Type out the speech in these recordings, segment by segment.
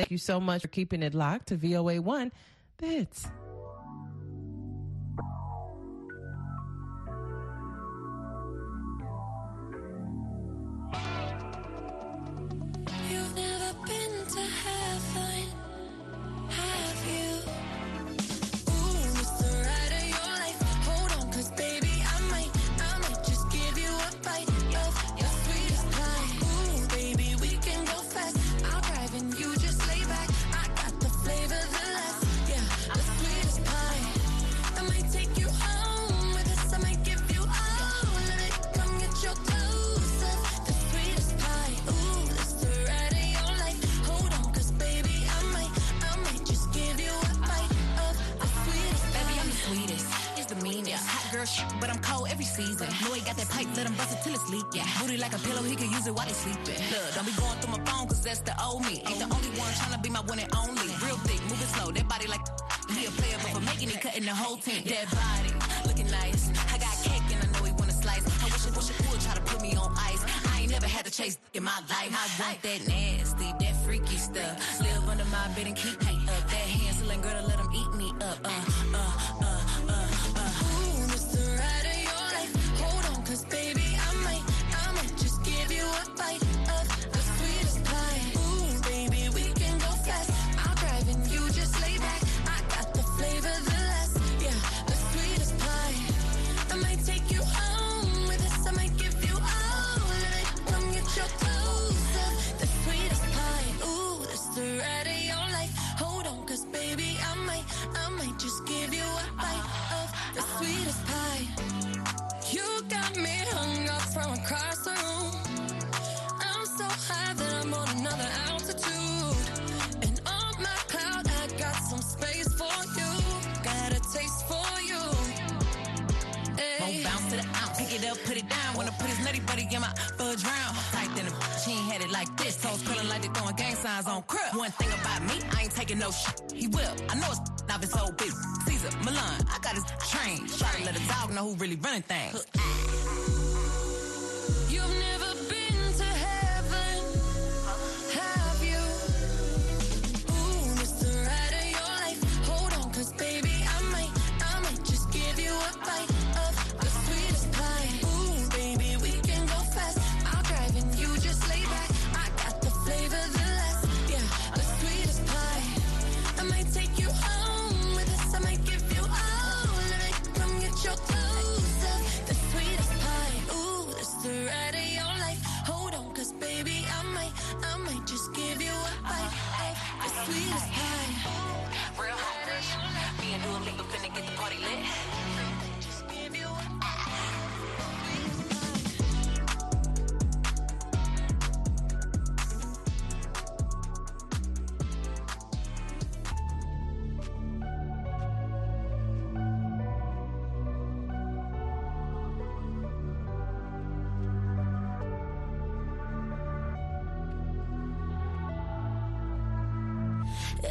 Thank you so much for keeping it locked to VOA1. That's it's leaking. Booty like a pillow, he could use it while he's sleeping. Look, don't be going through my phone, cause that's the old me. Ain't the only one trying to be my one and only. Real thick, moving slow, that body like he a player, but for making it, cutting the whole team. That body, looking nice. I got cake and I know he wanna slice. I wish it, wish it would try to put me on ice. I ain't never had to chase in my life. I want that nasty, that freaky stuff. Live under my bed and keep up. That handsome girl to let him got me hung up from across eyes on One thing about me, I ain't taking no shit. He will. I know it's not his old bitch. Caesar, Milan, I got his train. Try to let a dog know who really running things.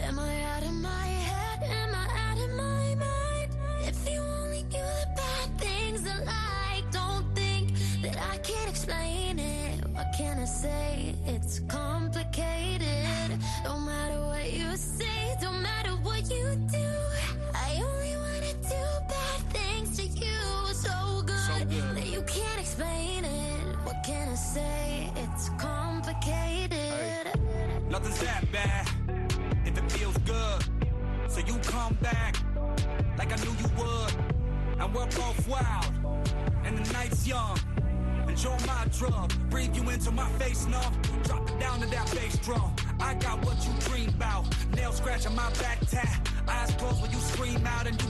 Am I my face, no. Drop it down to that bass drum. I got what you dream about. Nail scratch on my back, tat. Eyes closed when you scream out and you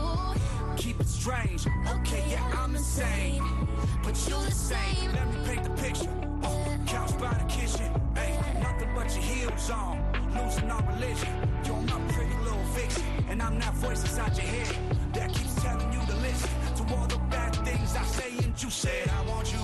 Keep it strange. Okay, yeah, I'm insane. But you the same. Let me paint the picture. Uh, couch by the kitchen. Hey, nothing but your heels on. Losing our religion. You're my pretty little fiction. And I'm that voice inside your head that keeps telling you to listen to all the bad things I say. And you said, I want you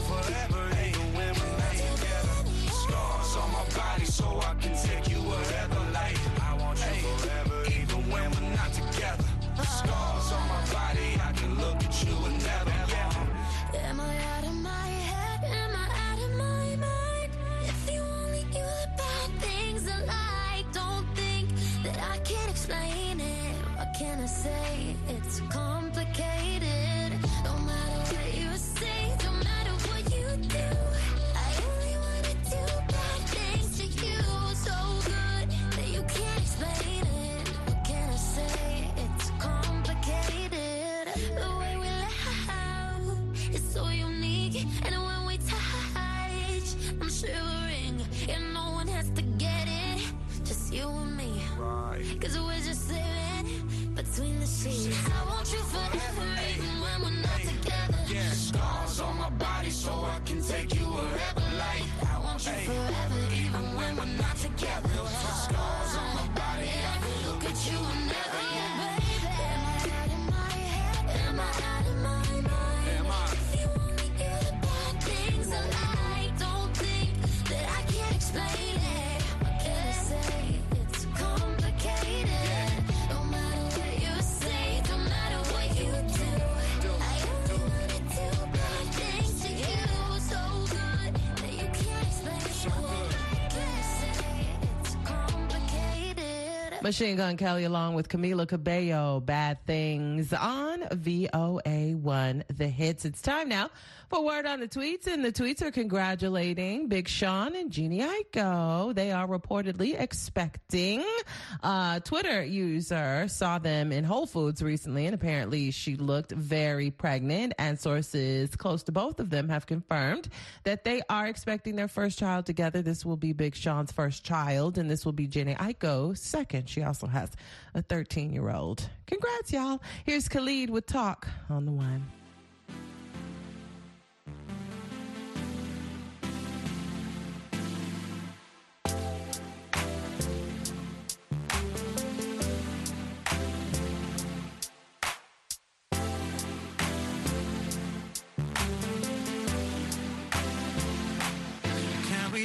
we're Machine Gun Kelly along with Camila Cabello, Bad Things on VOA1 The Hits. It's time now for Word on the Tweets, and the tweets are congratulating Big Sean and Jhené Aiko. They are reportedly expecting. Uh, Twitter user saw them in Whole Foods recently, and apparently she looked very pregnant, and sources close to both of them have confirmed that they are expecting their first child together. This will be Big Sean's first child, and this will be Jhené Aiko's second. She also has a 13 year old. Congrats, y'all. Here's Khalid with Talk on the One.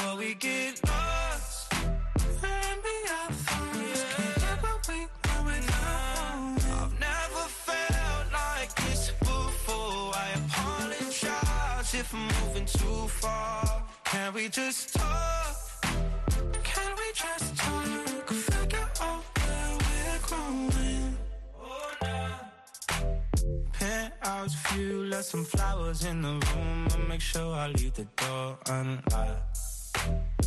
Before we get lost. Maybe our thoughts can't we want without I've never felt like this before. I apologize if I'm moving too far. Can we just talk? Can we just talk? Figure out where we're growing. Oh, nah. Penthouse view, left some flowers in the room. I'll make sure I leave the door unlocked.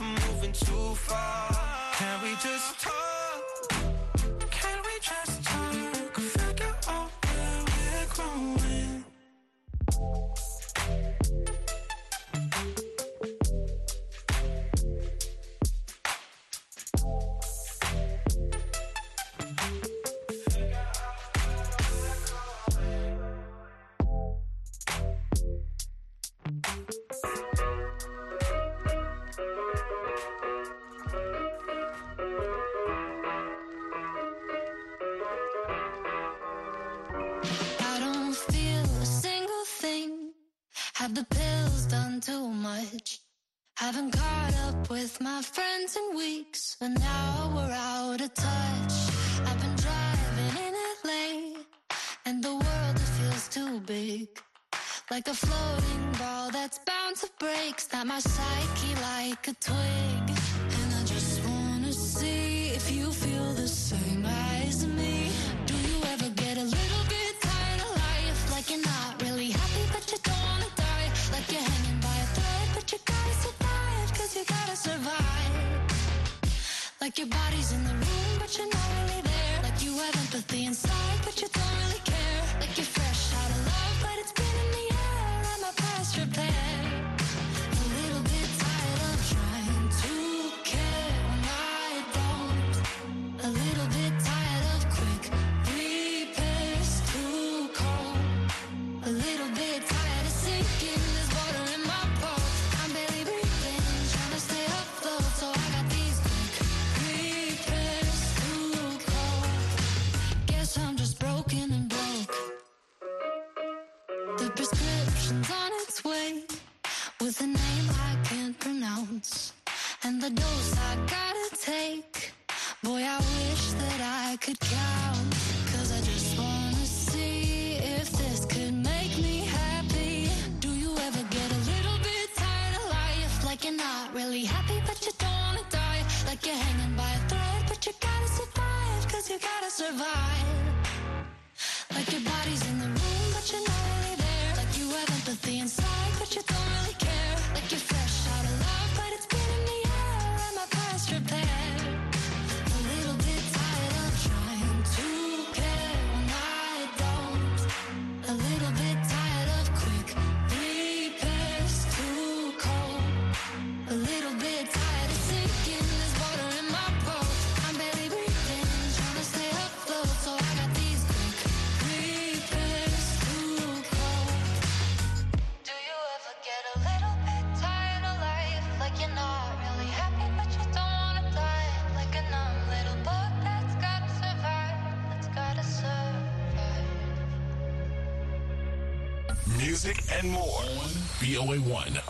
from moving too far. Can we just talk? Like a floating ball that's bound to break. Snap my psyche like a twig. And I just wanna see if you feel the same as me. Do you ever get a little bit tired of life? Like you're not really happy, but you don't wanna die. Like you're hanging by a thread, but you gotta survive. Cause you gotta survive. Like your body's in the room, but you're not really there. Like you have empathy inside, but you don't really care. Like you guess I'm just broken and broke. The prescription's music, and more on VOA1.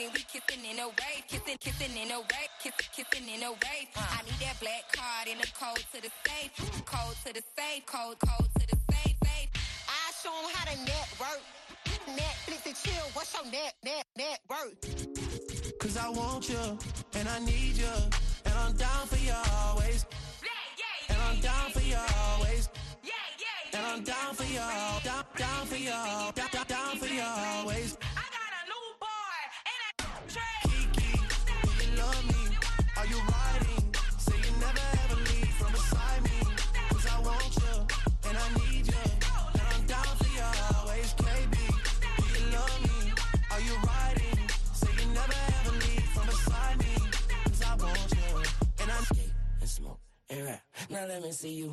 then we kissing in a wave, kissing, kissing in a wave, kissing, kissing in a wave. I need that black card in the code to the safe, code to the safe, code, code to the safe, safe. I show 'em how to network. Netflix and chill. What's your net, net, net worth? Cause I want you, and I need you. And I'm down for you always. And I'm down for you always. And I'm down for you, down, down for you, down, down, down for you always. Now let me see you.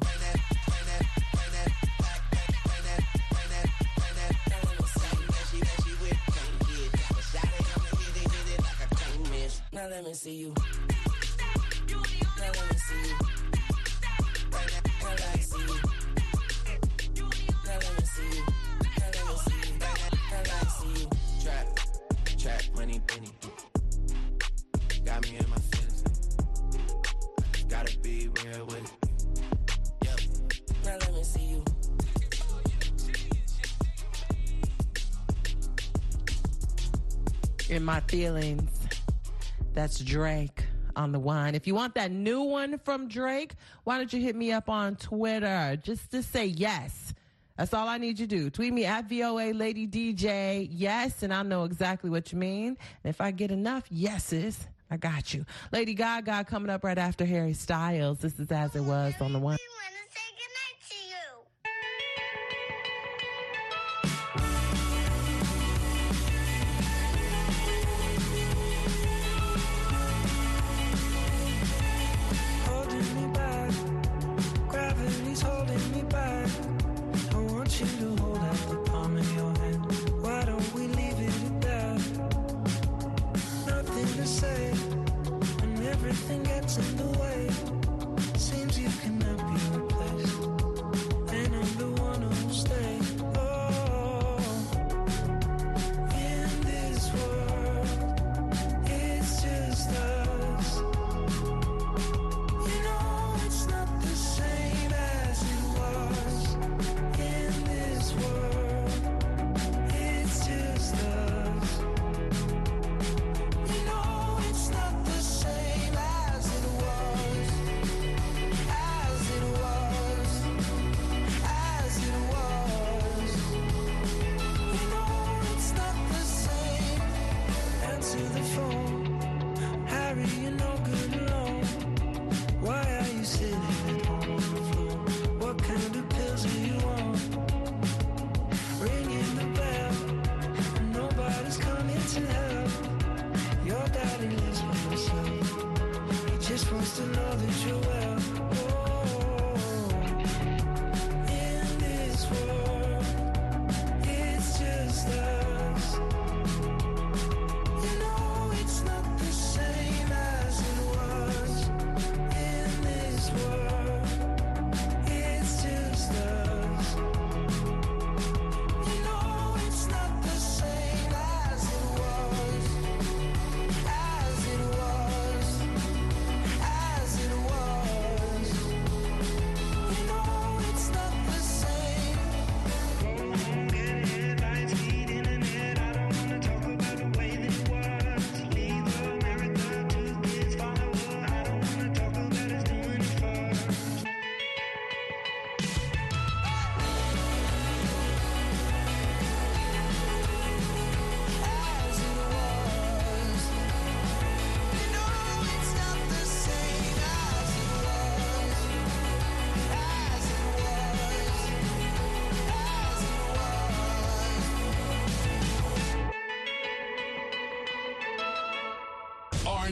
Now let me see you. Now let me see you. Now let me see you. Now let me see you. Now let me see you. Now let me see you. Trap, trap, money, penny. Got me in my feelings. Gotta be real with it. In my feelings. That's Drake on the one. If you want that new one from Drake, why don't you hit me up on Twitter just to say yes. That's all I need you to do. Tweet me at VOA Lady DJ. Yes, and I'll know exactly what you mean. And if I get enough yeses, I got you. Lady Gaga coming up right after Harry Styles. This is as it was on the one.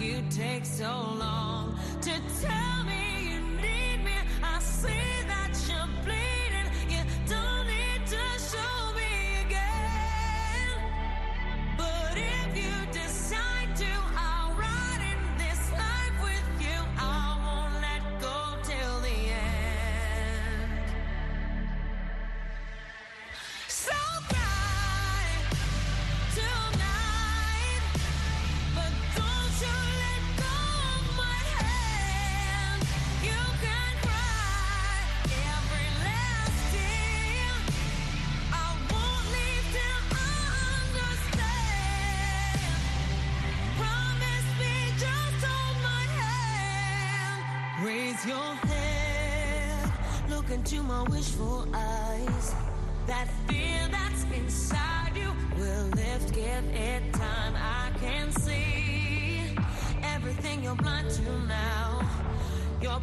you take so long? wishful eyes. That fear that's inside you will lift, give it time. I can see everything you're blind to now. Your.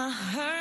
I heard